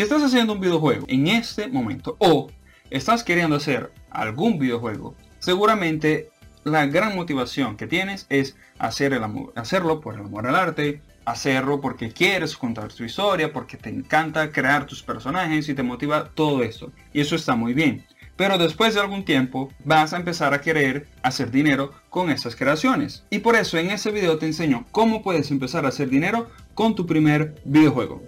Si estás haciendo un videojuego en este momento o estás queriendo hacer algún videojuego, seguramente la gran motivación que tienes es hacer el amor, hacerlo por el amor al arte, hacerlo porque quieres contar tu historia, porque te encanta crear tus personajes y te motiva todo esto. Y eso está muy bien. Pero después de algún tiempo vas a empezar a querer hacer dinero con estas creaciones. Y por eso en este video te enseño cómo puedes empezar a hacer dinero con tu primer videojuego.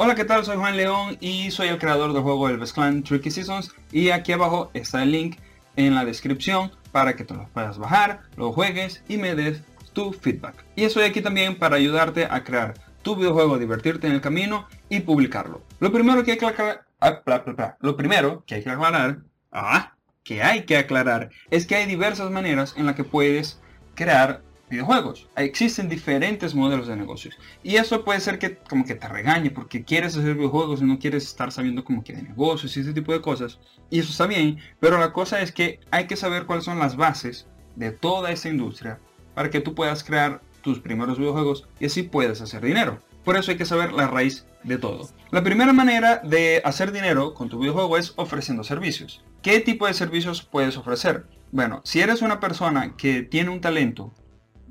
Hola, ¿qué tal? Soy Juan León y soy el creador del juego Elves Clan Tricky Seasons y aquí abajo está el link en la descripción para que te lo puedas bajar, lo juegues y me des tu feedback. Y estoy aquí también para ayudarte a crear tu videojuego, divertirte en el camino y publicarlo. Lo primero que hay que aclarar, ah, lo primero que hay que aclarar, ah, que hay que aclarar es que hay diversas maneras en las que puedes crear videojuegos. Existen diferentes modelos de negocios. Y eso puede ser que como que te regañe porque quieres hacer videojuegos y no quieres estar sabiendo como que de negocios y ese tipo de cosas. Y eso está bien, pero la cosa es que hay que saber cuáles son las bases de toda esa industria para que tú puedas crear tus primeros videojuegos y así puedas hacer dinero. Por eso hay que saber la raíz de todo. La primera manera de hacer dinero con tu videojuego es ofreciendo servicios. ¿Qué tipo de servicios puedes ofrecer? Bueno, si eres una persona que tiene un talento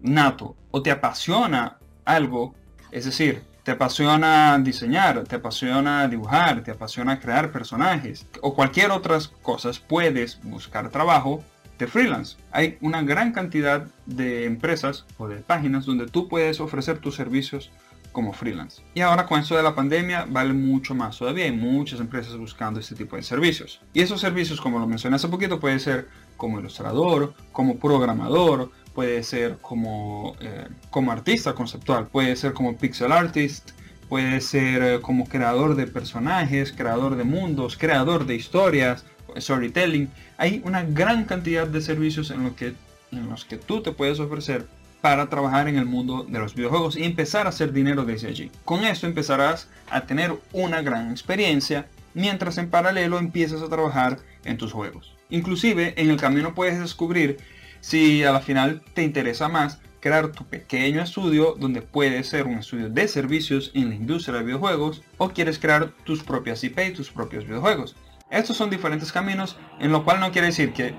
nato o te apasiona algo, es decir, te apasiona diseñar, te apasiona dibujar, te apasiona crear personajes o cualquier otras cosas, puedes buscar trabajo de freelance. Hay una gran cantidad de empresas o de páginas donde tú puedes ofrecer tus servicios como freelance. Y ahora con eso de la pandemia vale mucho más todavía. Hay muchas empresas buscando este tipo de servicios. Y esos servicios, como lo mencioné hace poquito, puede ser como ilustrador, como programador, puede ser como, eh, como artista conceptual, puede ser como pixel artist, puede ser eh, como creador de personajes, creador de mundos, creador de historias, storytelling. Hay una gran cantidad de servicios en, lo que, en los que tú te puedes ofrecer para trabajar en el mundo de los videojuegos y empezar a hacer dinero desde allí. Con esto empezarás a tener una gran experiencia mientras en paralelo empiezas a trabajar en tus juegos. Inclusive en el camino puedes descubrir si a la final te interesa más crear tu pequeño estudio donde puede ser un estudio de servicios en la industria de videojuegos o quieres crear tus propias IP y tus propios videojuegos. Estos son diferentes caminos, en lo cual no quiere decir que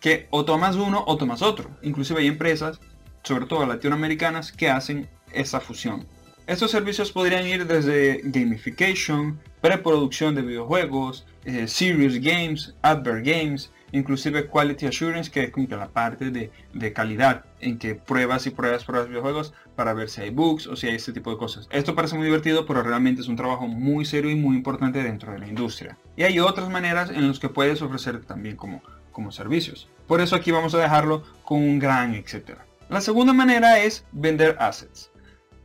que o tomas uno o tomas otro. Inclusive hay empresas, sobre todo latinoamericanas, que hacen esa fusión. Estos servicios podrían ir desde gamification, preproducción de videojuegos, eh, serious games, advert games, inclusive quality assurance, que es como la parte de, de, calidad en que pruebas y pruebas pruebas videojuegos para ver si hay bugs o si hay este tipo de cosas. Esto parece muy divertido, pero realmente es un trabajo muy serio y muy importante dentro de la industria. Y hay otras maneras en las que puedes ofrecer también como, como servicios. Por eso aquí vamos a dejarlo con un gran etcétera. La segunda manera es vender assets.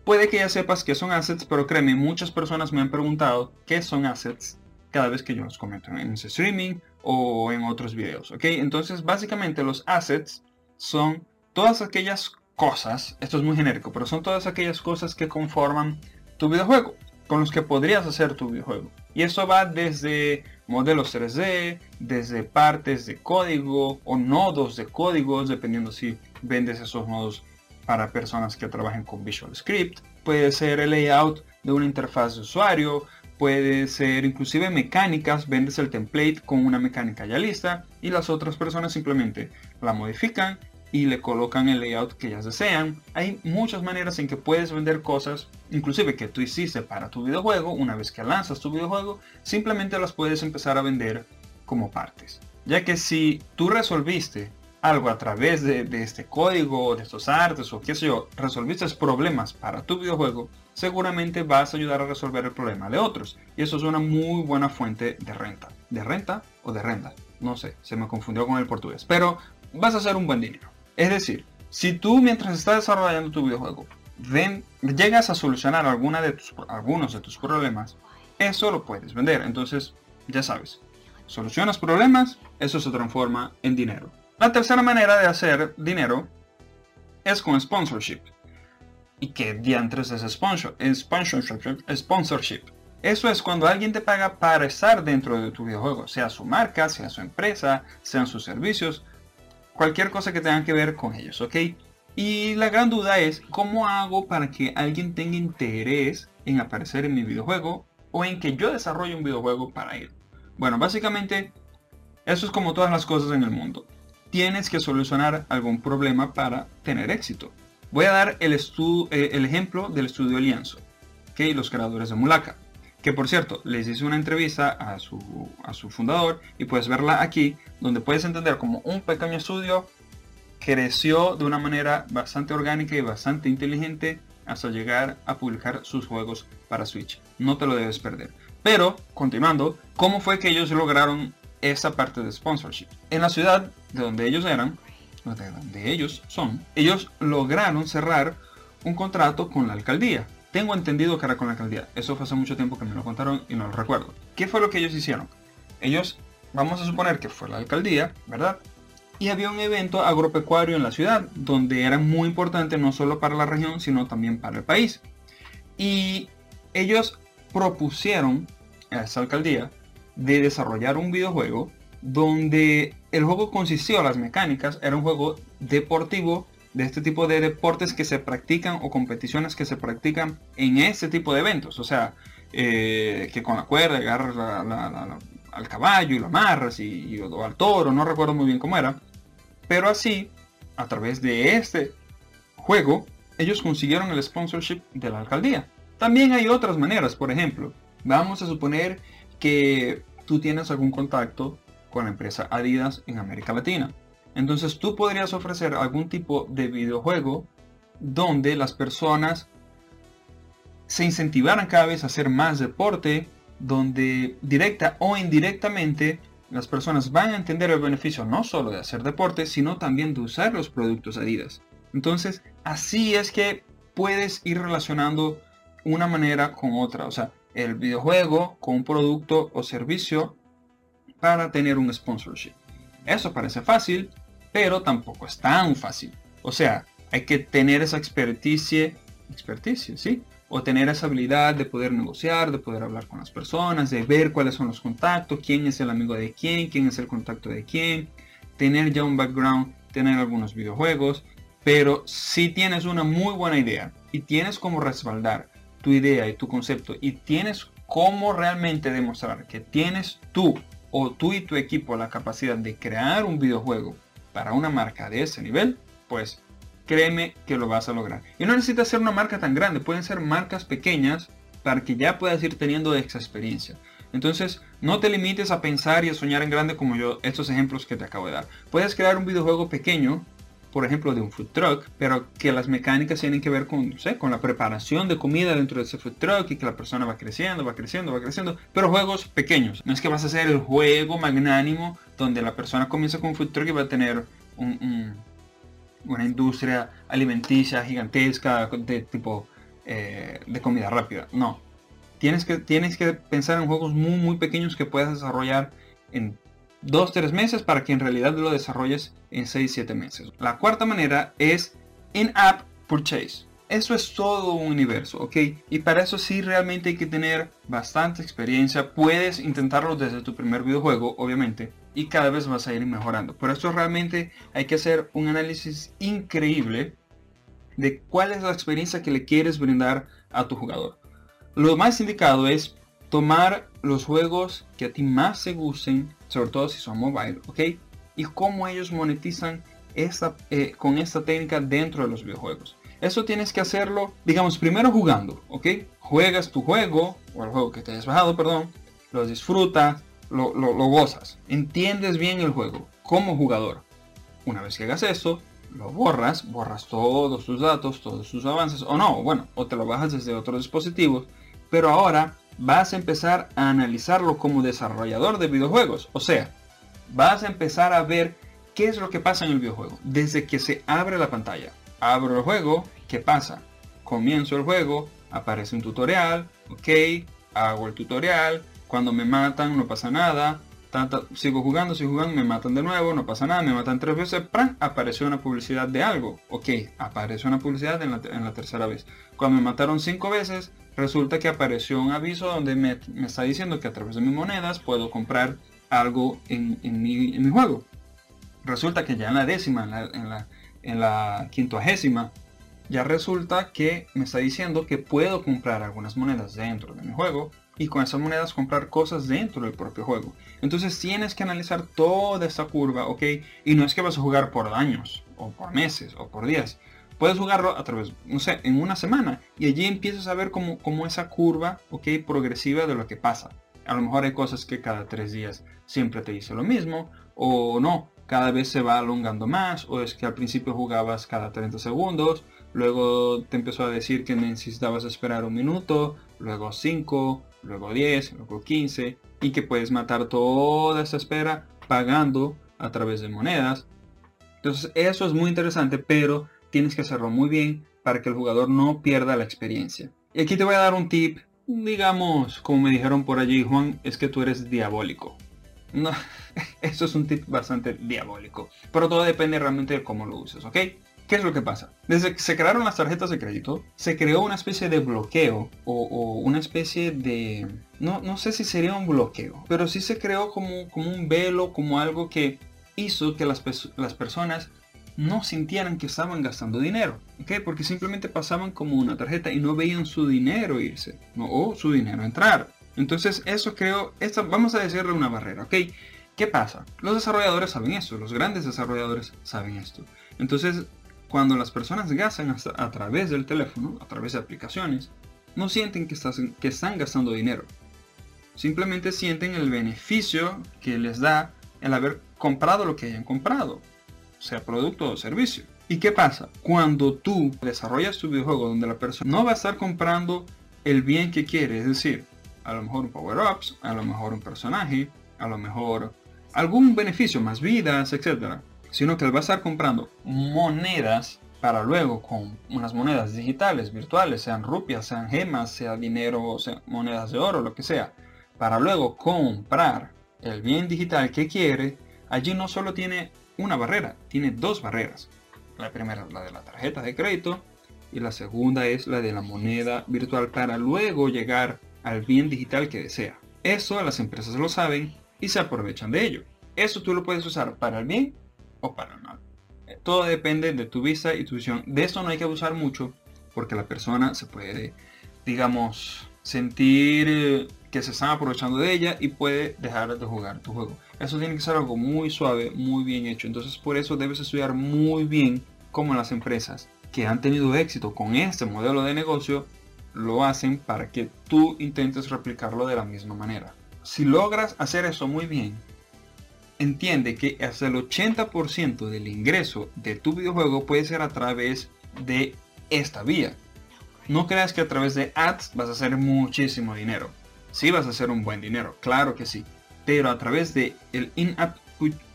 Puede que ya sepas qué son assets, pero créeme, muchas personas me han preguntado qué son assets cada vez que yo los comento en ese streaming o en otros videos, ¿ok? Entonces, básicamente los assets son todas aquellas cosas, esto es muy genérico, pero son todas aquellas cosas que conforman tu videojuego, con los que podrías hacer tu videojuego. Y eso va desde modelos 3D, desde partes de código o nodos de códigos, dependiendo si vendes esos nodos para personas que trabajen con Visual Script. Puede ser el layout de una interfaz de usuario, puede ser inclusive mecánicas, vendes el template con una mecánica ya lista y las otras personas simplemente la modifican y le colocan el layout que ellas desean. Hay muchas maneras en que puedes vender cosas, inclusive que tú hiciste para tu videojuego, una vez que lanzas tu videojuego, simplemente las puedes empezar a vender como partes. Ya que si tú resolviste algo a través de, este código, de estos artes o qué sé yo, resolviste problemas para tu videojuego, seguramente vas a ayudar a resolver el problema de otros. Y eso es una muy buena fuente de renta. ¿De renta o de renta? No sé, se me confundió con el portugués. Pero vas a hacer un buen dinero. Es decir, si tú mientras estás desarrollando tu videojuego llegas a solucionar alguna de tus, algunos de tus problemas, eso lo puedes vender. Entonces, ya sabes, solucionas problemas, eso se transforma en dinero. La tercera manera de hacer dinero es con sponsorship. ¿Y qué diantres es sponsor? Sponsorship. Sponsorship. Eso es cuando alguien te paga para estar dentro de tu videojuego, sea su marca, sea su empresa, sean sus servicios, cualquier cosa que tenga que ver con ellos, ¿ok? Y la gran duda es, ¿cómo hago para que alguien tenga interés en aparecer en mi videojuego o en que yo desarrolle un videojuego para él? Bueno, básicamente, eso es como todas las cosas en el mundo. Tienes que solucionar algún problema para tener éxito. Voy a dar el, eh, el ejemplo del estudio Lienzo, que los creadores de Mulaka. Que por cierto, les hice una entrevista a su, a su fundador y puedes verla aquí, donde puedes entender como un pequeño estudio creció de una manera bastante orgánica y bastante inteligente hasta llegar a publicar sus juegos para Switch. No te lo debes perder. Pero, continuando, ¿cómo fue que ellos lograron esa parte de sponsorship? En la ciudad de donde ellos eran, de donde ellos son, ellos lograron cerrar un contrato con la alcaldía. Tengo entendido que era con la alcaldía. Eso fue hace mucho tiempo que me lo contaron y no lo recuerdo. ¿Qué fue lo que ellos hicieron? Ellos, vamos a suponer que fue la alcaldía, ¿verdad? Y había un evento agropecuario en la ciudad, donde era muy importante no solo para la región, sino también para el país. Y ellos propusieron a esa alcaldía de desarrollar un videojuego donde el juego consistió, las mecánicas, era un juego deportivo de este tipo de deportes que se practican o competiciones que se practican en este tipo de eventos. O sea, eh, que con la cuerda agarras al caballo y lo amarras y, o al toro, no recuerdo muy bien cómo era. Pero así, a través de este juego, ellos consiguieron el sponsorship de la alcaldía. También hay otras maneras, por ejemplo, vamos a suponer que tú tienes algún contacto con la empresa Adidas en América Latina entonces tú podrías ofrecer algún tipo de videojuego donde las personas se incentivaran cada vez a hacer más deporte, donde directa o indirectamente las personas van a entender el beneficio no solo de hacer deporte, sino también de usar los productos Adidas. Entonces, así es que puedes ir relacionando una manera con otra, o sea, el videojuego con un producto o servicio para tener un sponsorship. Eso parece fácil, pero tampoco es tan fácil. O sea, hay que tener esa experticia, experticia, ¿sí? O tener esa habilidad de poder negociar, de poder hablar con las personas, de ver cuáles son los contactos, quién es el amigo de quién, quién es el contacto de quién, tener ya un background, tener algunos videojuegos, pero si tienes una muy buena idea y tienes como respaldar tu idea y tu concepto y tienes cómo realmente demostrar que tienes tú o tú y tu equipo la capacidad de crear un videojuego para una marca de ese nivel, pues créeme que lo vas a lograr. Y no necesitas ser una marca tan grande, pueden ser marcas pequeñas para que ya puedas ir teniendo esa experiencia. Entonces, no te limites a pensar y a soñar en grande como yo, estos ejemplos que te acabo de dar. Puedes crear un videojuego pequeño, por ejemplo, de un food truck, pero que las mecánicas tienen que ver con, con la preparación de comida dentro de ese food truck y que la persona va creciendo, va creciendo, va creciendo, pero juegos pequeños. No es que vas a hacer el juego magnánimo donde la persona comienza con un food truck y va a tener una industria alimenticia gigantesca de tipo eh, de comida rápida. No. Tienes que, tienes que pensar en juegos muy muy pequeños que puedas desarrollar en 2-3 meses para que en realidad lo desarrolles en 6-7 meses. La cuarta manera es in-app purchase. Eso es todo un universo, ¿ok? Y para eso sí realmente hay que tener bastante experiencia. Puedes intentarlo desde tu primer videojuego, obviamente, y cada vez vas a ir mejorando. Por eso realmente hay que hacer un análisis increíble de cuál es la experiencia que le quieres brindar a tu jugador. Lo más indicado es tomar los juegos que a ti más se gusten, sobre todo si son mobile, ¿ok? Y cómo ellos monetizan esta, eh, con esta técnica dentro de los videojuegos. Eso tienes que hacerlo, digamos, primero jugando, ¿ok? Juegas tu juego, o el juego que te hayas bajado, perdón, lo disfrutas, lo, lo, gozas, entiendes bien el juego como jugador. Una vez que hagas eso, lo borras, borras todos tus datos, todos tus avances, o no, bueno, o te lo bajas desde otros dispositivos, pero ahora vas a empezar a analizarlo como desarrollador de videojuegos, o sea, vas a empezar a ver qué es lo que pasa en el videojuego desde que se abre la pantalla abro el juego, ¿qué pasa? Comienzo el juego, aparece un tutorial, ok, hago el tutorial, cuando me matan no pasa nada, sigo jugando, sigo jugando, me matan de nuevo, no pasa nada, me matan tres veces, ¡pran! apareció una publicidad de algo, ok, apareció una publicidad en la, en la tercera vez. Cuando me mataron cinco veces, resulta que apareció un aviso donde me, está diciendo que a través de mis monedas puedo comprar algo en, mi, juego. Resulta que ya en la décima, en la, en la, en ya resulta que me está diciendo que puedo comprar algunas monedas dentro de mi juego y con esas monedas comprar cosas dentro del propio juego. Entonces tienes que analizar toda esa curva, ¿ok? Y no es que vas a jugar por años, o por meses, o por días. Puedes jugarlo a través, no sé, en una semana. Y allí empiezas a ver como, como esa curva, ¿ok? Progresiva de lo que pasa. A lo mejor hay cosas que cada tres días siempre te dice lo mismo, o no, cada vez se va alongando más, o es que al principio jugabas cada 30 segundos, luego te empezó a decir que necesitabas esperar un minuto, luego 5, luego 10, luego 15, y que puedes matar toda esa espera pagando a través de monedas. Entonces eso es muy interesante, pero tienes que hacerlo muy bien para que el jugador no pierda la experiencia. Y aquí te voy a dar un tip, digamos, como me dijeron por allí, Juan, es que tú eres diabólico. No, eso es un tip bastante diabólico. Pero todo depende realmente de cómo lo uses, ¿ok? ¿Qué es lo que pasa? Desde que se crearon las tarjetas de crédito, se creó una especie de bloqueo o, una especie de... No, no, sé si sería un bloqueo, pero sí se creó como, como un velo, como algo que hizo que las, las personas no sintieran que estaban gastando dinero, ¿ok? Porque simplemente pasaban como una tarjeta y no veían su dinero irse, ¿no? o su dinero entrar. Entonces eso creo, esta, vamos a decirle una barrera, ¿ok? ¿Qué pasa? Los desarrolladores saben esto, los grandes desarrolladores saben esto. Entonces cuando las personas gastan a través del teléfono, a través de aplicaciones, no sienten que, que están gastando dinero. Simplemente sienten el beneficio que les da el haber comprado lo que hayan comprado, sea producto o servicio. ¿Y qué pasa? Cuando tú desarrollas tu videojuego donde la persona no va a estar comprando el bien que quiere, es decir, a lo mejor un power-ups, a lo mejor un personaje, a lo mejor algún beneficio, más vidas, etc sino que él va a estar comprando monedas para luego con unas monedas digitales, virtuales, sean rupias, sean gemas, sea dinero, sea monedas de oro, lo que sea, para luego comprar el bien digital que quiere, allí no solo tiene una barrera, tiene dos barreras. La primera es la de la tarjeta de crédito y la segunda es la de la moneda virtual para luego llegar al bien digital que desea. Eso las empresas lo saben y se aprovechan de ello. Eso tú lo puedes usar para el bien o para nada. Eh, todo depende de tu vista y tu visión. De esto no hay que abusar mucho porque la persona se puede, digamos, sentir eh, que se están aprovechando de ella y puede dejar de jugar tu juego. Eso tiene que ser algo muy suave, muy bien hecho. Entonces por eso debes estudiar muy bien cómo las empresas que han tenido éxito con este modelo de negocio lo hacen para que tú intentes replicarlo de la misma manera. Si logras hacer eso muy bien, entiende que hasta el 80% del ingreso de tu videojuego puede ser a través de esta vía. No creas que a través de ads vas a hacer muchísimo dinero. Sí vas a hacer un buen dinero, claro que sí. Pero a través de el in-app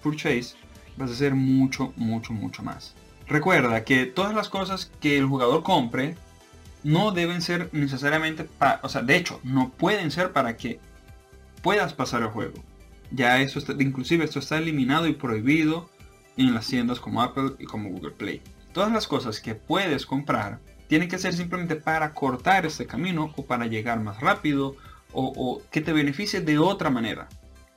purchase vas a hacer mucho, mucho, mucho más. Recuerda que todas las cosas que el jugador compre no deben ser necesariamente para, o sea, de hecho, no pueden ser para que puedas pasar el juego. Ya eso está, inclusive esto está eliminado y prohibido en las tiendas como Apple y como Google Play. Todas las cosas que puedes comprar tienen que ser simplemente para cortar este camino o para llegar más rápido o, que te beneficie de otra manera.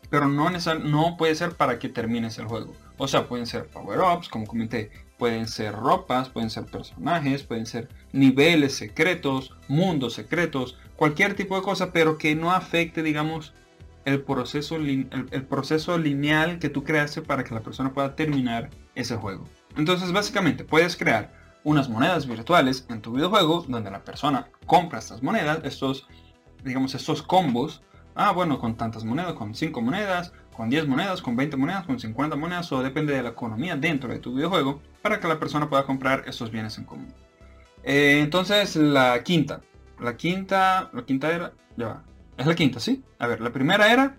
Pero no, no puede ser para que termines el juego. O sea, pueden ser power-ups, como comenté, pueden ser ropas, pueden ser personajes, pueden ser niveles secretos, mundos secretos, cualquier tipo de cosa, pero que no afecte, digamos, el proceso, el, proceso lineal que tú creaste para que la persona pueda terminar ese juego. Entonces básicamente puedes crear unas monedas virtuales en tu videojuego donde la persona compra estas monedas, estos, digamos, estos combos. Ah, bueno, con tantas monedas, con 5 monedas, con 10 monedas, con 20 monedas, con 50 monedas, o depende de la economía dentro de tu videojuego, para que la persona pueda comprar estos bienes en común. Eh, entonces, la quinta. La quinta, la quinta era, ya va, es la quinta, ¿sí? A ver, la primera era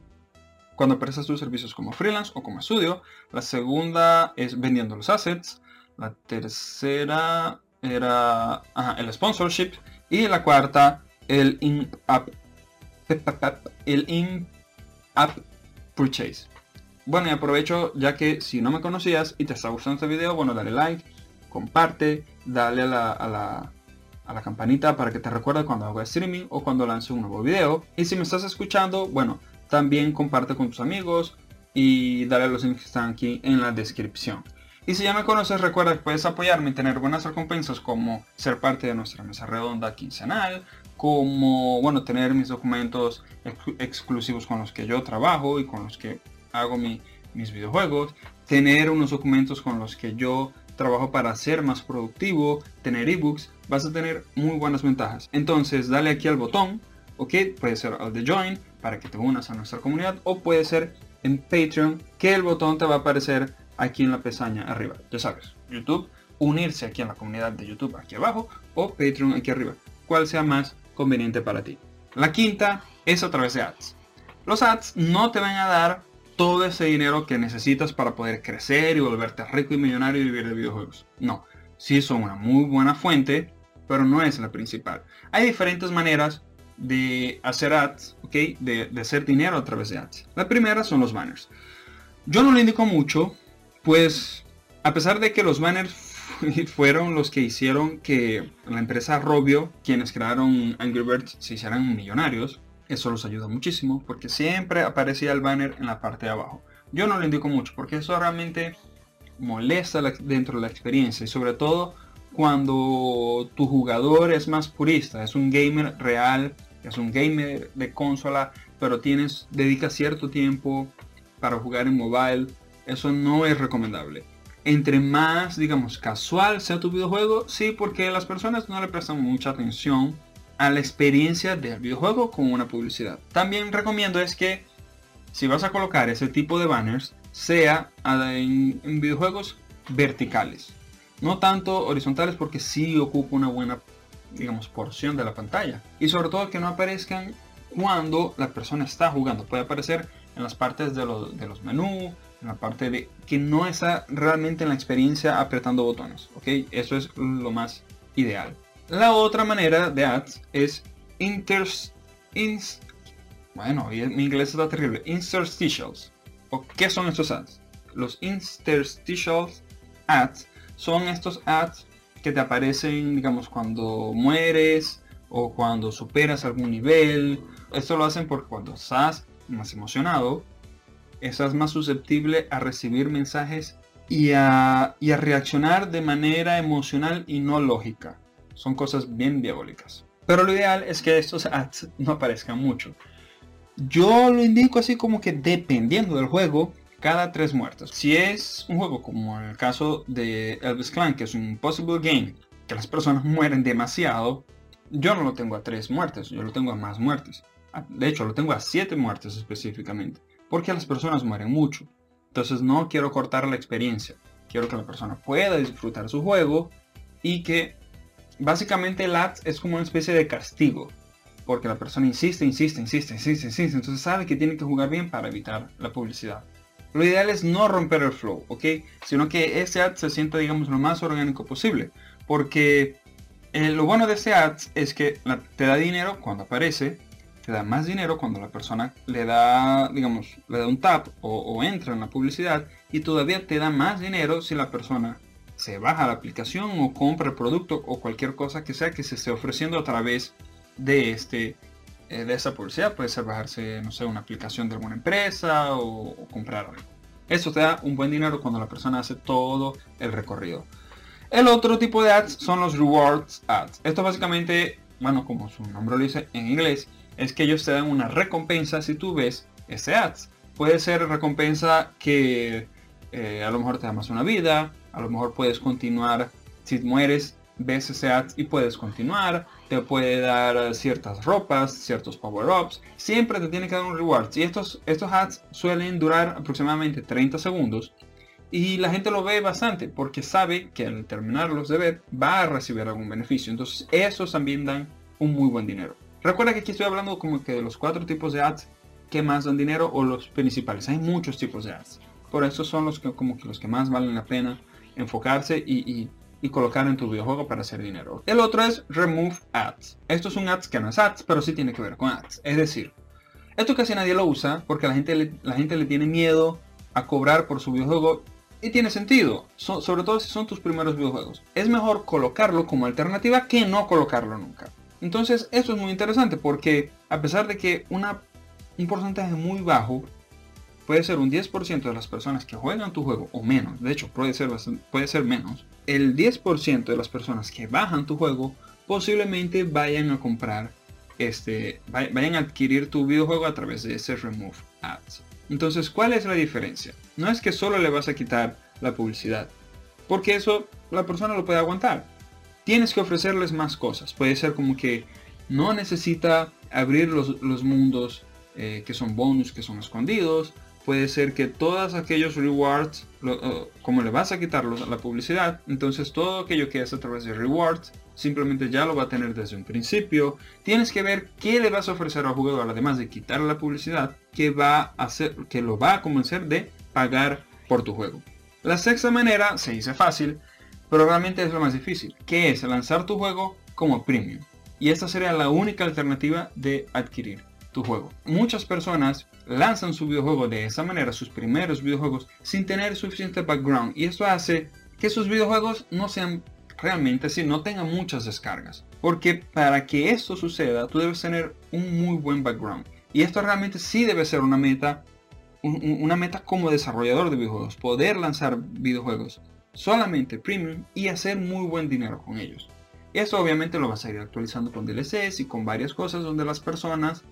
cuando prestas tus servicios como freelance o como estudio. La segunda es vendiendo los assets. La tercera era el sponsorship. Y la cuarta, el in-app el in-app purchase. Bueno, y aprovecho ya que si no me conocías y te está gustando este video, bueno, dale like, comparte, dale a la, a la a la campanita para que te recuerde cuando hago streaming o cuando lance un nuevo video. Y si me estás escuchando, bueno, también comparte con tus amigos y dale a los links que están aquí en la descripción. Y si ya me conoces, recuerda que puedes apoyarme y tener buenas recompensas como ser parte de nuestra mesa redonda quincenal, como, bueno, tener mis documentos exclusivos con los que yo trabajo y con los que hago mis videojuegos, tener unos documentos con los que yo trabajo para ser más productivo, tener ebooks, vas a tener muy buenas ventajas. Entonces, dale aquí al botón, ok, puede ser al de join para que te unas a nuestra comunidad o puede ser en Patreon que el botón te va a aparecer aquí en la pestaña arriba. Ya sabes, YouTube, unirse aquí en la comunidad de YouTube aquí abajo o Patreon aquí arriba. Cual sea más conveniente para ti. La quinta es a través de ads. Los ads no te van a dar todo ese dinero que necesitas para poder crecer y volverte rico y millonario y vivir de videojuegos. No, sí son una muy buena fuente, pero no es la principal. Hay diferentes maneras de hacer ads, ¿ok? De, de hacer dinero a través de ads. La primera son los banners. Yo no lo indico mucho pues a pesar de que los banners fueron los que hicieron que la empresa Robio, quienes crearon Angry Birds, se hicieran millonarios, eso los ayuda muchísimo porque siempre aparecía el banner en la parte de abajo. Yo no lo indico mucho porque eso realmente molesta dentro de la experiencia y sobre todo cuando tu jugador es más purista, es un gamer real, es un gamer de consola, pero tienes dedica cierto tiempo para jugar en mobile eso no es recomendable. Entre más, digamos, casual sea tu videojuego, sí, porque las personas no le prestan mucha atención a la experiencia del videojuego con una publicidad. También recomiendo es que si vas a colocar ese tipo de banners, sea en, videojuegos verticales. No tanto horizontales porque sí ocupa una buena, digamos, porción de la pantalla. Y sobre todo que no aparezcan cuando la persona está jugando. Puede aparecer en las partes de, de los menús, en la parte de que no está realmente en la experiencia apretando botones, ¿ok? Eso es lo más ideal. La otra manera de ads es inter... bueno, mi inglés está terrible. Interstitials. ¿O qué son estos ads? Los interstitials ads son estos ads que te aparecen, digamos, cuando mueres o cuando superas algún nivel. Esto lo hacen porque cuando estás más emocionado estás más susceptible a recibir mensajes y a, y a reaccionar de manera emocional y no lógica. Son cosas bien diabólicas. Pero lo ideal es que estos ads no aparezcan mucho. Yo lo indico así como que dependiendo del juego, cada tres muertes. Si es un juego como el caso de Elvis Clan, que es un Impossible Game, que las personas mueren demasiado, yo no lo tengo a tres muertes, yo lo tengo a más muertes. De hecho, lo tengo a siete muertes específicamente porque las personas mueren mucho. Entonces no quiero cortar la experiencia. Quiero que la persona pueda disfrutar su juego y que básicamente el ads es como una especie de castigo. Porque la persona insiste, insiste, insiste, insiste, insiste. Entonces sabe que tiene que jugar bien para evitar la publicidad. Lo ideal es no romper el flow, ¿ok? Sino que ese ad se sienta, digamos, lo más orgánico posible. Porque eh, lo bueno de ese ads es que te da dinero cuando aparece, te da más dinero cuando la persona le da, digamos, le da un tap o, entra en la publicidad y todavía te da más dinero si la persona se baja la aplicación o compra el producto o cualquier cosa que sea que se esté ofreciendo a través de este eh, de esa publicidad. Puede ser bajarse no sé una aplicación de alguna empresa o, o comprar algo. Eso te da un buen dinero cuando la persona hace todo el recorrido. El otro tipo de ads son los rewards ads. Esto básicamente bueno como su nombre lo dice en inglés es que ellos te dan una recompensa si tú ves ese ads. Puede ser recompensa que eh, a lo mejor te da más una vida, a lo mejor puedes continuar, si mueres, ves ese ads y puedes continuar, te puede dar ciertas ropas, ciertos power-ups, siempre te tiene que dar un reward. Y estos, estos ads suelen durar aproximadamente 30 segundos y la gente lo ve bastante porque sabe que al terminarlos de ver va a recibir algún beneficio. Entonces esos también dan un muy buen dinero. Recuerda que aquí estoy hablando como que de los cuatro tipos de ads que más dan dinero o los principales. Hay muchos tipos de ads. Por eso son los que como que los que más valen la pena enfocarse y, colocar en tu videojuego para hacer dinero. El otro es Remove Ads. Esto es un ads que no es ads, pero sí tiene que ver con ads. Es decir, esto casi nadie lo usa porque la gente, la gente le tiene miedo a cobrar por su videojuego Y tiene sentido, sobre todo si son tus primeros videojuegos. Es mejor colocarlo como alternativa que no colocarlo nunca. Entonces eso es muy interesante porque a pesar de que una, un porcentaje muy bajo puede ser un 10% de las personas que juegan tu juego o menos, de hecho puede ser, puede ser menos, el 10% de las personas que bajan tu juego posiblemente vayan a comprar, este, vayan a adquirir tu videojuego a través de ese Remove Ads. Entonces, ¿cuál es la diferencia? No es que solo le vas a quitar la publicidad, porque eso la persona lo puede aguantar. Tienes que ofrecerles más cosas. Puede ser como que no necesita abrir los, mundos eh, que son bonus, que son escondidos, puede ser que todos aquellos rewards, eh, como le vas a quitar la publicidad, entonces todo aquello que es a través de rewards, simplemente ya lo va a tener desde un principio. Tienes que ver qué le vas a ofrecer al jugador, además de quitarle la publicidad, que va a hacer, que lo va a convencer de pagar por tu juego. La sexta manera se dice fácil, pero realmente es lo más difícil, que es lanzar tu juego como premium. Y esta sería la única alternativa de adquirir tu juego. Muchas personas lanzan su videojuego de esa manera, sus primeros videojuegos, sin tener suficiente background. Y esto hace que sus videojuegos no sean realmente así, no tengan muchas descargas. Porque para que esto suceda, tú debes tener un muy buen background. Y esto realmente sí debe ser una meta, una meta como desarrollador de videojuegos. Poder lanzar videojuegos solamente premium y hacer muy buen dinero con ellos. Y esto obviamente lo vas a ir actualizando con DLCs y con varias cosas donde las personas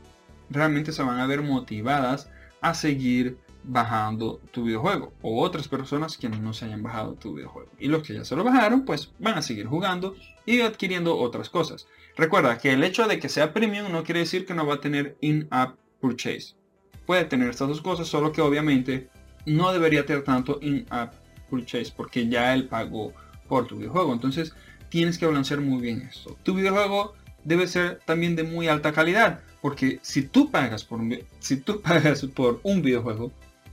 realmente se van a ver motivadas a seguir bajando tu videojuego o otras personas que no se hayan bajado tu videojuego. Y los que ya se lo bajaron pues van a seguir jugando y adquiriendo otras cosas. Recuerda que el hecho de que sea premium no quiere decir que no va a tener in-app purchase. Puede tener estas dos cosas solo que obviamente no debería tener tanto in-app porque ya él pagó por tu videojuego entonces tienes que balancear muy bien esto tu videojuego debe ser también de muy alta calidad porque si tú pagas por si tú pagas por un videojuego,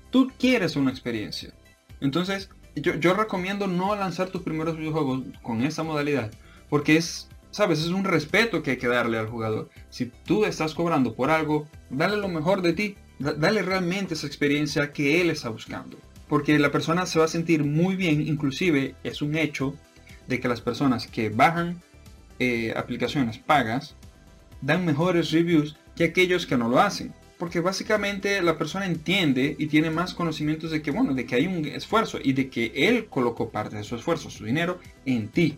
tú quieres una experiencia. Entonces, yo, yo recomiendo no lanzar tus primeros videojuegos con esta modalidad. Porque es, sabes, es un respeto que hay que darle al jugador. Si tú estás cobrando por algo, dale lo mejor de ti. Dale realmente esa experiencia que él está buscando. Porque la persona se va a sentir muy bien, inclusive es un hecho de que las personas que bajan eh, aplicaciones pagas dan mejores reviews que aquellos que no lo hacen. Porque básicamente la persona entiende y tiene más conocimientos de que, bueno, de que hay un esfuerzo y de que él colocó parte de su esfuerzo, su dinero, en ti.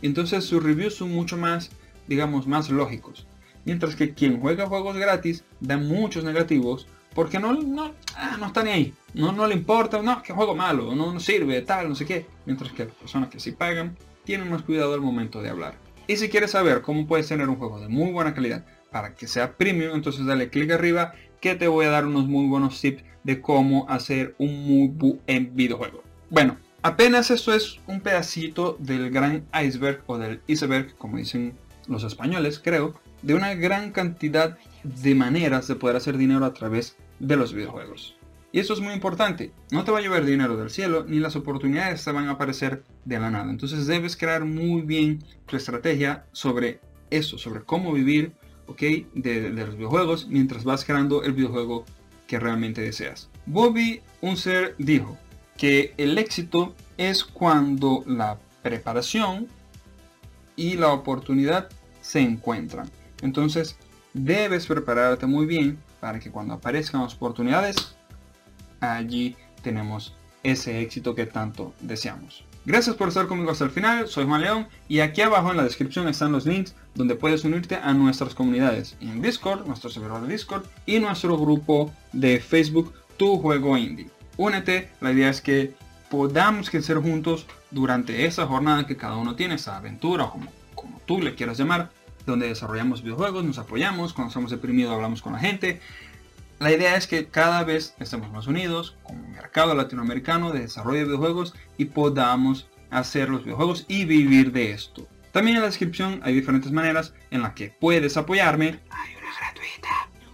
Entonces sus reviews son mucho más, digamos, más lógicos. Mientras que quien juega juegos gratis da muchos negativos porque no, no, ah, no está ni ahí. No, no le importa, no, que juego malo, no, no sirve, tal, no sé qué. Mientras que las personas que sí pagan tienen más cuidado al momento de hablar. Y si quieres saber cómo puedes tener un juego de muy buena calidad para que sea premium, entonces dale clic arriba que te voy a dar unos muy buenos tips de cómo hacer un muy buen videojuego. Bueno, apenas esto es un pedacito del gran iceberg o del iceberg, como dicen los españoles, creo, de una gran cantidad de maneras de poder hacer dinero a través de los videojuegos. Y eso es muy importante. No te va a llover dinero del cielo, ni las oportunidades te van a aparecer de la nada. Entonces debes crear muy bien tu estrategia sobre eso, sobre cómo vivir ¿ok? de, los videojuegos mientras vas creando el videojuego que realmente deseas. Bobby Unser dijo que el éxito es cuando la preparación y la oportunidad se encuentran. Entonces debes prepararte muy bien para que cuando aparezcan las oportunidades allí tenemos ese éxito que tanto deseamos. Gracias por estar conmigo hasta el final, soy Juan León y aquí abajo en la descripción están los links donde puedes unirte a nuestras comunidades en Discord, nuestro servidor de Discord y nuestro grupo de Facebook Tu Juego Indie. Únete, la idea es que podamos crecer juntos durante esa jornada que cada uno tiene, esa aventura o como, como tú le quieras llamar, donde desarrollamos videojuegos, nos apoyamos, cuando estamos deprimidos hablamos con la gente, la idea es que cada vez estemos más unidos como mercado latinoamericano de desarrollo de videojuegos y podamos hacer los videojuegos y vivir de esto. También en la descripción hay diferentes maneras en las que puedes apoyarme. Hay una gratuita.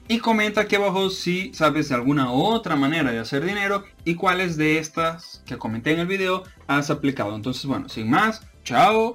Y comenta aquí abajo si sabes de alguna otra manera de hacer dinero y cuáles de estas que comenté en el video has aplicado. Entonces bueno, sin más, chao.